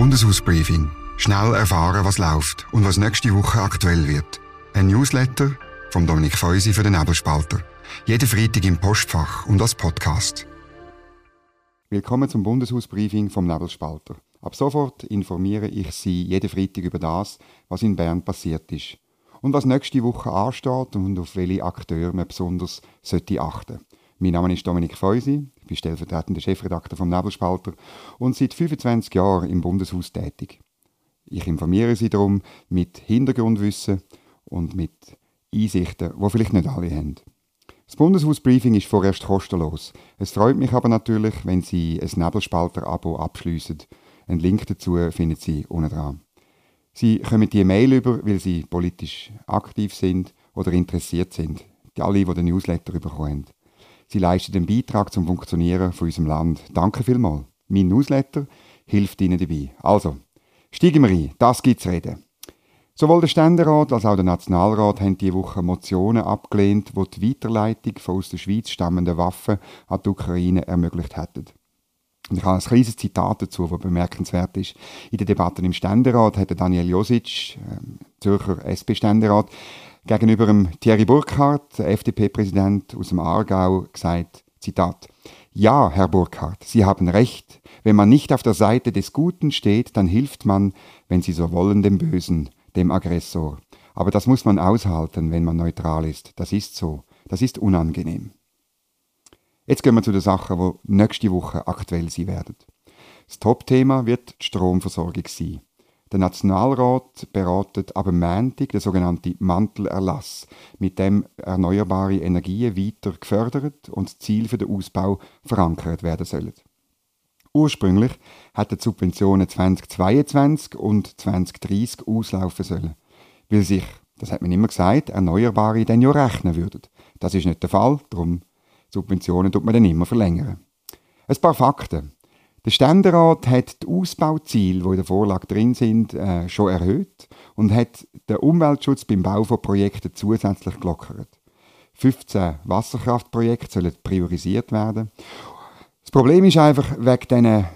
Bundeshausbriefing. Schnell erfahren, was läuft und was nächste Woche aktuell wird. Ein Newsletter von Dominik Feusi für den Nebelspalter. Jeden Freitag im Postfach und als Podcast. Willkommen zum Bundeshausbriefing vom Nebelspalter. Ab sofort informiere ich Sie jeden Freitag über das, was in Bern passiert ist und was nächste Woche ansteht und auf welche Akteure man besonders sollte achten. Mein Name ist Dominik Feusi, ich bin stellvertretender Chefredakteur vom Nebelspalter und seit 25 Jahren im Bundeshaus tätig. Ich informiere Sie darum mit Hintergrundwissen und mit Einsichten, die vielleicht nicht alle haben. Das Bundeshausbriefing ist vorerst kostenlos. Es freut mich aber natürlich, wenn Sie ein Nebelspalter-Abo abschließen. Einen Link dazu finden Sie unten dran. Sie kommen die Mail über, weil Sie politisch aktiv sind oder interessiert sind. Die alle, die den Newsletter bekommen. Sie leisten den Beitrag zum Funktionieren von unserem Land. Danke vielmals. Mein Newsletter hilft Ihnen dabei. Also, steigen wir ein. Das gibt's reden. Sowohl der Ständerat als auch der Nationalrat haben diese Woche Motionen abgelehnt, die die Weiterleitung von aus der Schweiz stammenden Waffen an die Ukraine ermöglicht hätten. Und ich habe ein kleines Zitat dazu, das bemerkenswert ist. In der Debatte im Ständerat hat Daniel Josic, äh, Zürcher SP-Ständerat, gegenüber dem Thierry Burkhardt, FDP-Präsident aus dem Aargau, gesagt, Zitat, Ja, Herr Burkhardt, Sie haben recht. Wenn man nicht auf der Seite des Guten steht, dann hilft man, wenn Sie so wollen, dem Bösen, dem Aggressor. Aber das muss man aushalten, wenn man neutral ist. Das ist so. Das ist unangenehm. Jetzt gehen wir zu den Sachen, die nächste Woche aktuell sein werden. Das Top-Thema wird die Stromversorgung sein. Der Nationalrat beratet ab Montag den sogenannten Mantelerlass, mit dem erneuerbare Energien weiter gefördert und Ziel für den Ausbau verankert werden sollen. Ursprünglich hätten die Subventionen 2022 und 2030 auslaufen sollen, weil sich, das hat man immer gesagt, Erneuerbare dann ja rechnen würden. Das ist nicht der Fall, darum Subventionen tut man dann immer verlängern. Ein paar Fakten. Der Ständerat hat die Ausbauziele, die in der Vorlage drin sind, äh, schon erhöht und hat den Umweltschutz beim Bau von Projekten zusätzlich gelockert. 15 Wasserkraftprojekte sollen priorisiert werden. Das Problem ist einfach, wegen diesen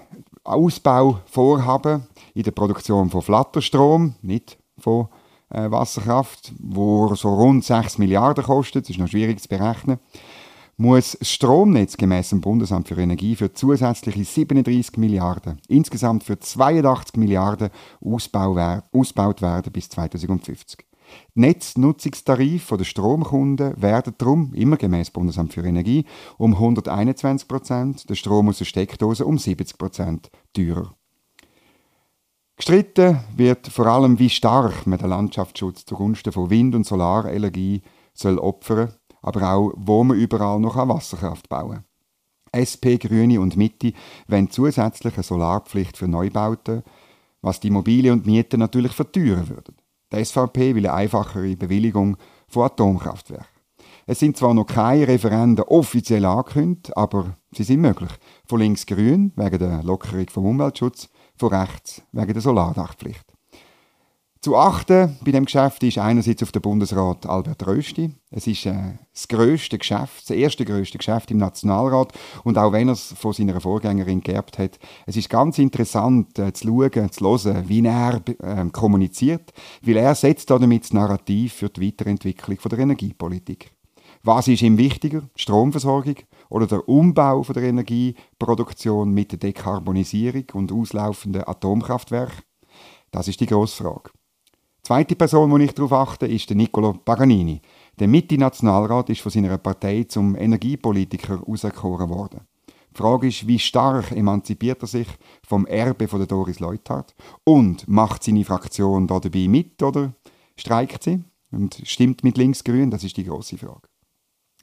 Ausbauvorhaben in der Produktion von Flatterstrom, nicht von äh, Wasserkraft, wo so rund 6 Milliarden kostet, das ist noch schwierig zu berechnen, muss das Stromnetz gemäß dem Bundesamt für Energie für zusätzliche 37 Milliarden, insgesamt für 82 Milliarden ausgebaut werden bis 2050. Die Netznutzungstarife der Stromkunden werden darum, immer gemäß Bundesamt für Energie, um 121 Prozent, der Strom aus der Steckdose um 70 Prozent teurer. Gestritten wird vor allem, wie stark man den Landschaftsschutz zugunsten von Wind- und Solarenergie soll opfern aber auch, wo man überall noch Wasserkraft bauen kann. SP, Grüne und Mitte wollen zusätzlich eine Solarpflicht für Neubauten, was die Immobilien und Mieten natürlich verteuern würde. Die SVP will eine einfachere Bewilligung von Atomkraftwerken. Es sind zwar noch keine Referenden offiziell angekündigt, aber sie sind möglich. Von links grün wegen der Lockerung vom Umweltschutz, von rechts wegen der Solardachpflicht. Zu achten bei dem Geschäft ist einerseits auf den Bundesrat Albert Rösti. Es ist äh, das größte Geschäft, das erste größte Geschäft im Nationalrat und auch wenn er es von seiner Vorgängerin geerbt hat, es ist ganz interessant äh, zu schauen, zu hören, wie er äh, kommuniziert, weil er setzt damit das Narrativ für die Weiterentwicklung von der Energiepolitik. Was ist ihm wichtiger, die Stromversorgung oder der Umbau von der Energieproduktion mit der Dekarbonisierung und auslaufenden Atomkraftwerken? Das ist die grosse Frage. Zweite Person, die ich darauf achte, ist der Niccolo Paganini. Der Mitte-Nationalrat ist von seiner Partei zum Energiepolitiker auserkoren worden. Die Frage ist, wie stark emanzipiert er sich vom Erbe von der Doris Leuthard und macht seine Fraktion da dabei mit oder streikt sie und stimmt mit Linksgrün? Das ist die große Frage.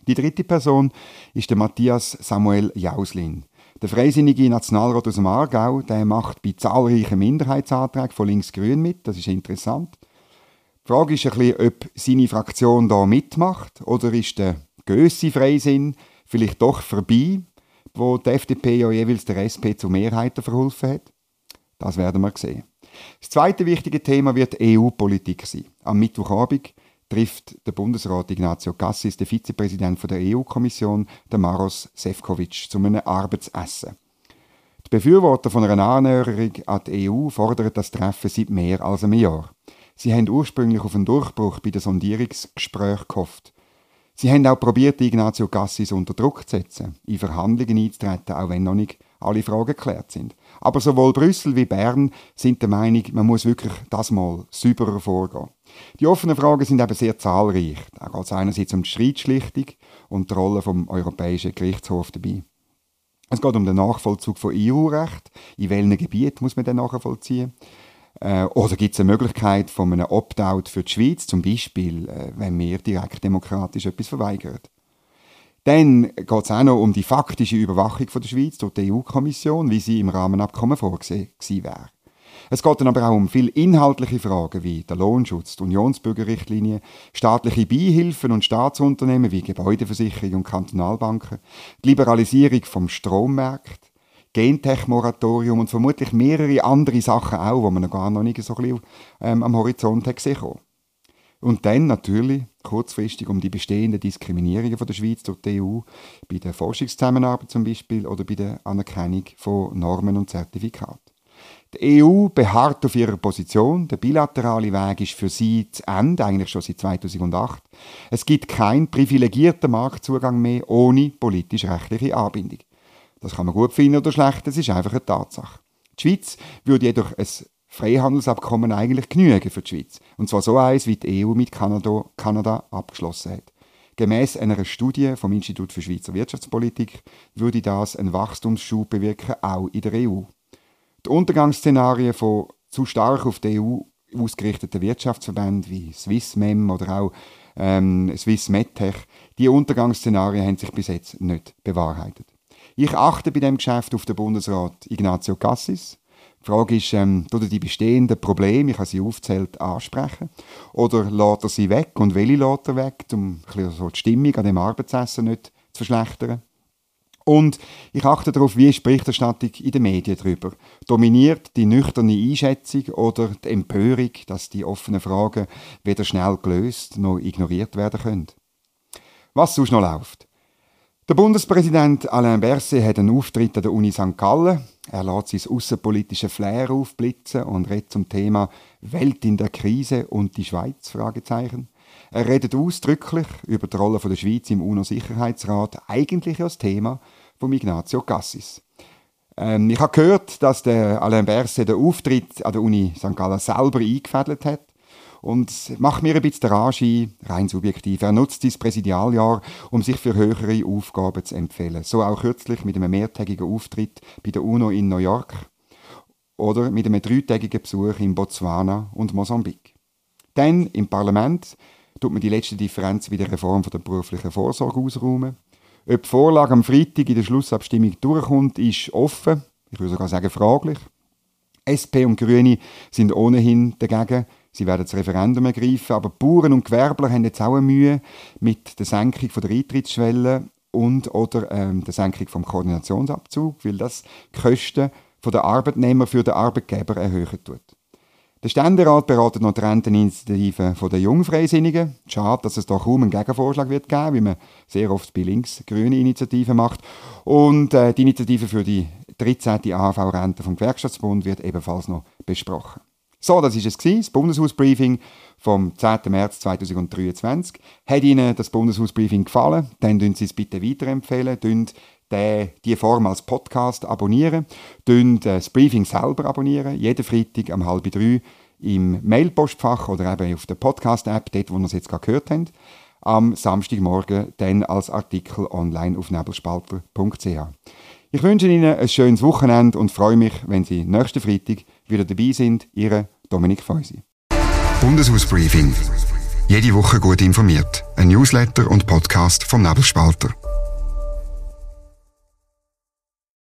Die dritte Person ist der Matthias Samuel Jauslin. Der freisinnige Nationalrat aus dem Aargau, der macht bei zahlreichen Minderheitsanträgen von Linksgrün mit. Das ist interessant. Die Frage ist ein bisschen, ob seine Fraktion da mitmacht oder ist der Gössi Freisinn vielleicht doch vorbei, wo die FDP ja jeweils der SP zu Mehrheiten verholfen hat? Das werden wir sehen. Das zweite wichtige Thema wird EU-Politik sein. Am Mittwochabend trifft der Bundesrat Ignazio Cassis, der Vizepräsident der EU-Kommission, der Maros Sefcovic, zu einem Arbeitsessen. Die Befürworter von einer Annäherung an die EU fordern das Treffen seit mehr als einem Jahr. Sie haben ursprünglich auf einen Durchbruch bei den Sondierungsgesprächen gehofft. Sie haben auch probiert, Ignazio Cassis unter Druck zu setzen, in Verhandlungen einzutreten, auch wenn noch nicht alle Fragen geklärt sind. Aber sowohl Brüssel wie Bern sind der Meinung, man muss wirklich das mal sauberer vorgehen. Die offenen Fragen sind eben sehr zahlreich. Da geht es einerseits um die Streitschlichtung und die Rolle vom Europäischen Gerichtshof dabei. Es geht um den Nachvollzug von EU-Recht. In welchem Gebiet muss man den nachvollziehen? Äh, oder gibt es eine Möglichkeit von einem Opt-out für die Schweiz, zum Beispiel, äh, wenn wir direkt demokratisch etwas verweigern? Dann geht es auch noch um die faktische Überwachung von der Schweiz durch die EU-Kommission, wie sie im Rahmenabkommen vorgesehen wäre. Es geht dann aber auch um viel inhaltliche Fragen wie der Lohnschutz, die Unionsbürgerrichtlinie, staatliche Beihilfen und Staatsunternehmen wie Gebäudeversicherung und Kantonalbanken, die Liberalisierung vom Strommarkt, Gentech-Moratorium und vermutlich mehrere andere Sachen auch, die man gar noch nicht so ein bisschen, ähm, am Horizont hat gesehen Und dann natürlich kurzfristig um die bestehenden Diskriminierungen von der Schweiz durch die EU, bei der Forschungszusammenarbeit zum Beispiel oder bei der Anerkennung von Normen und Zertifikaten. Die EU beharrt auf ihrer Position. Der bilaterale Weg ist für sie zu Ende, eigentlich schon seit 2008. Es gibt keinen privilegierten Marktzugang mehr ohne politisch-rechtliche Anbindung. Das kann man gut finden oder schlecht, das ist einfach eine Tatsache. Die Schweiz würde jedoch ein Freihandelsabkommen eigentlich genügen für die Schweiz. Und zwar so eins, wie die EU mit Kanada, Kanada abgeschlossen hat. Gemäß einer Studie vom Institut für Schweizer Wirtschaftspolitik würde das einen Wachstumsschub bewirken, auch in der EU. Die Untergangsszenarien von zu stark auf die EU ausgerichteten Wirtschaftsverbänden wie Swissmem oder auch ähm, Swiss die Untergangsszenarien haben sich bis jetzt nicht bewahrheitet. Ich achte bei dem Geschäft auf den Bundesrat Ignazio Cassis. Die Frage ist, ähm, tut er die bestehenden Probleme, ich habe sie aufzählt, ansprechen? Oder lässt er sie weg und welche lässt er weg, um so die Stimmung an dem Arbeitsessen nicht zu verschlechtern? Und ich achte darauf, wie ist die Berichterstattung in den Medien darüber. Dominiert die nüchterne Einschätzung oder die Empörung, dass die offenen Fragen weder schnell gelöst noch ignoriert werden können? Was sonst noch läuft? Der Bundespräsident Alain Berset hat einen Auftritt an der Uni St. Gallen. Er lässt sein außenpolitische Flair aufblitzen und redet zum Thema Welt in der Krise und die Schweiz? Er redet ausdrücklich über die Rolle der Schweiz im UNO-Sicherheitsrat, eigentlich als Thema von Ignazio Cassis. Ähm, ich habe gehört, dass der Alain Berset den Auftritt an der Uni St. Gallen selber eingefädelt hat und macht mir ein bisschen den Anschein, rein subjektiv. Er nutzt dieses Präsidialjahr, um sich für höhere Aufgaben zu empfehlen. So auch kürzlich mit einem mehrtägigen Auftritt bei der UNO in New York oder mit einem dreitägigen Besuch in Botswana und Mosambik. Dann im Parlament tut man die letzte Differenz bei der Reform der beruflichen Vorsorge ausräumen. Ob die Vorlage am Freitag in der Schlussabstimmung durchkommt, ist offen. Ich würde sogar sagen fraglich. SP und Grüne sind ohnehin dagegen. Sie werden das Referendum ergreifen, aber Bauern und Gewerbler haben jetzt auch eine Mühe mit der Senkung der Eintrittsschwelle und oder ähm, der Senkung vom Koordinationsabzug, weil das die Kosten der Arbeitnehmer für den Arbeitgeber erhöhen tut. Der Ständerat beratet noch die Renteninitiative der Jungfreisinnigen. Schade, dass es da kaum einen Gegenvorschlag wird geben, wie man sehr oft bei links-grüne Initiativen macht. Und äh, die Initiative für die 13. AHV-Rente vom Gewerkschaftsbund wird ebenfalls noch besprochen. So, das ist es das Bundeshausbriefing vom 10. März 2023. Hat Ihnen das Bundeshausbriefing gefallen? Dann tun Sie es bitte weiterempfehlen. Tun die Form als Podcast abonnieren. Tun das Briefing selber abonnieren. Jeden Freitag um halb drei im Mailpostfach oder eben auf der Podcast-App, dort, wo wir es jetzt gerade gehört haben. Am Samstagmorgen dann als Artikel online auf nebelspalter.ch. Ich wünsche Ihnen ein schönes Wochenende und freue mich, wenn Sie nächsten Freitag wieder dabei sind. Ihre Dominik Feusi. Bundeshausbriefing. Jede Woche gut informiert. Ein Newsletter und Podcast vom Nebelspalter.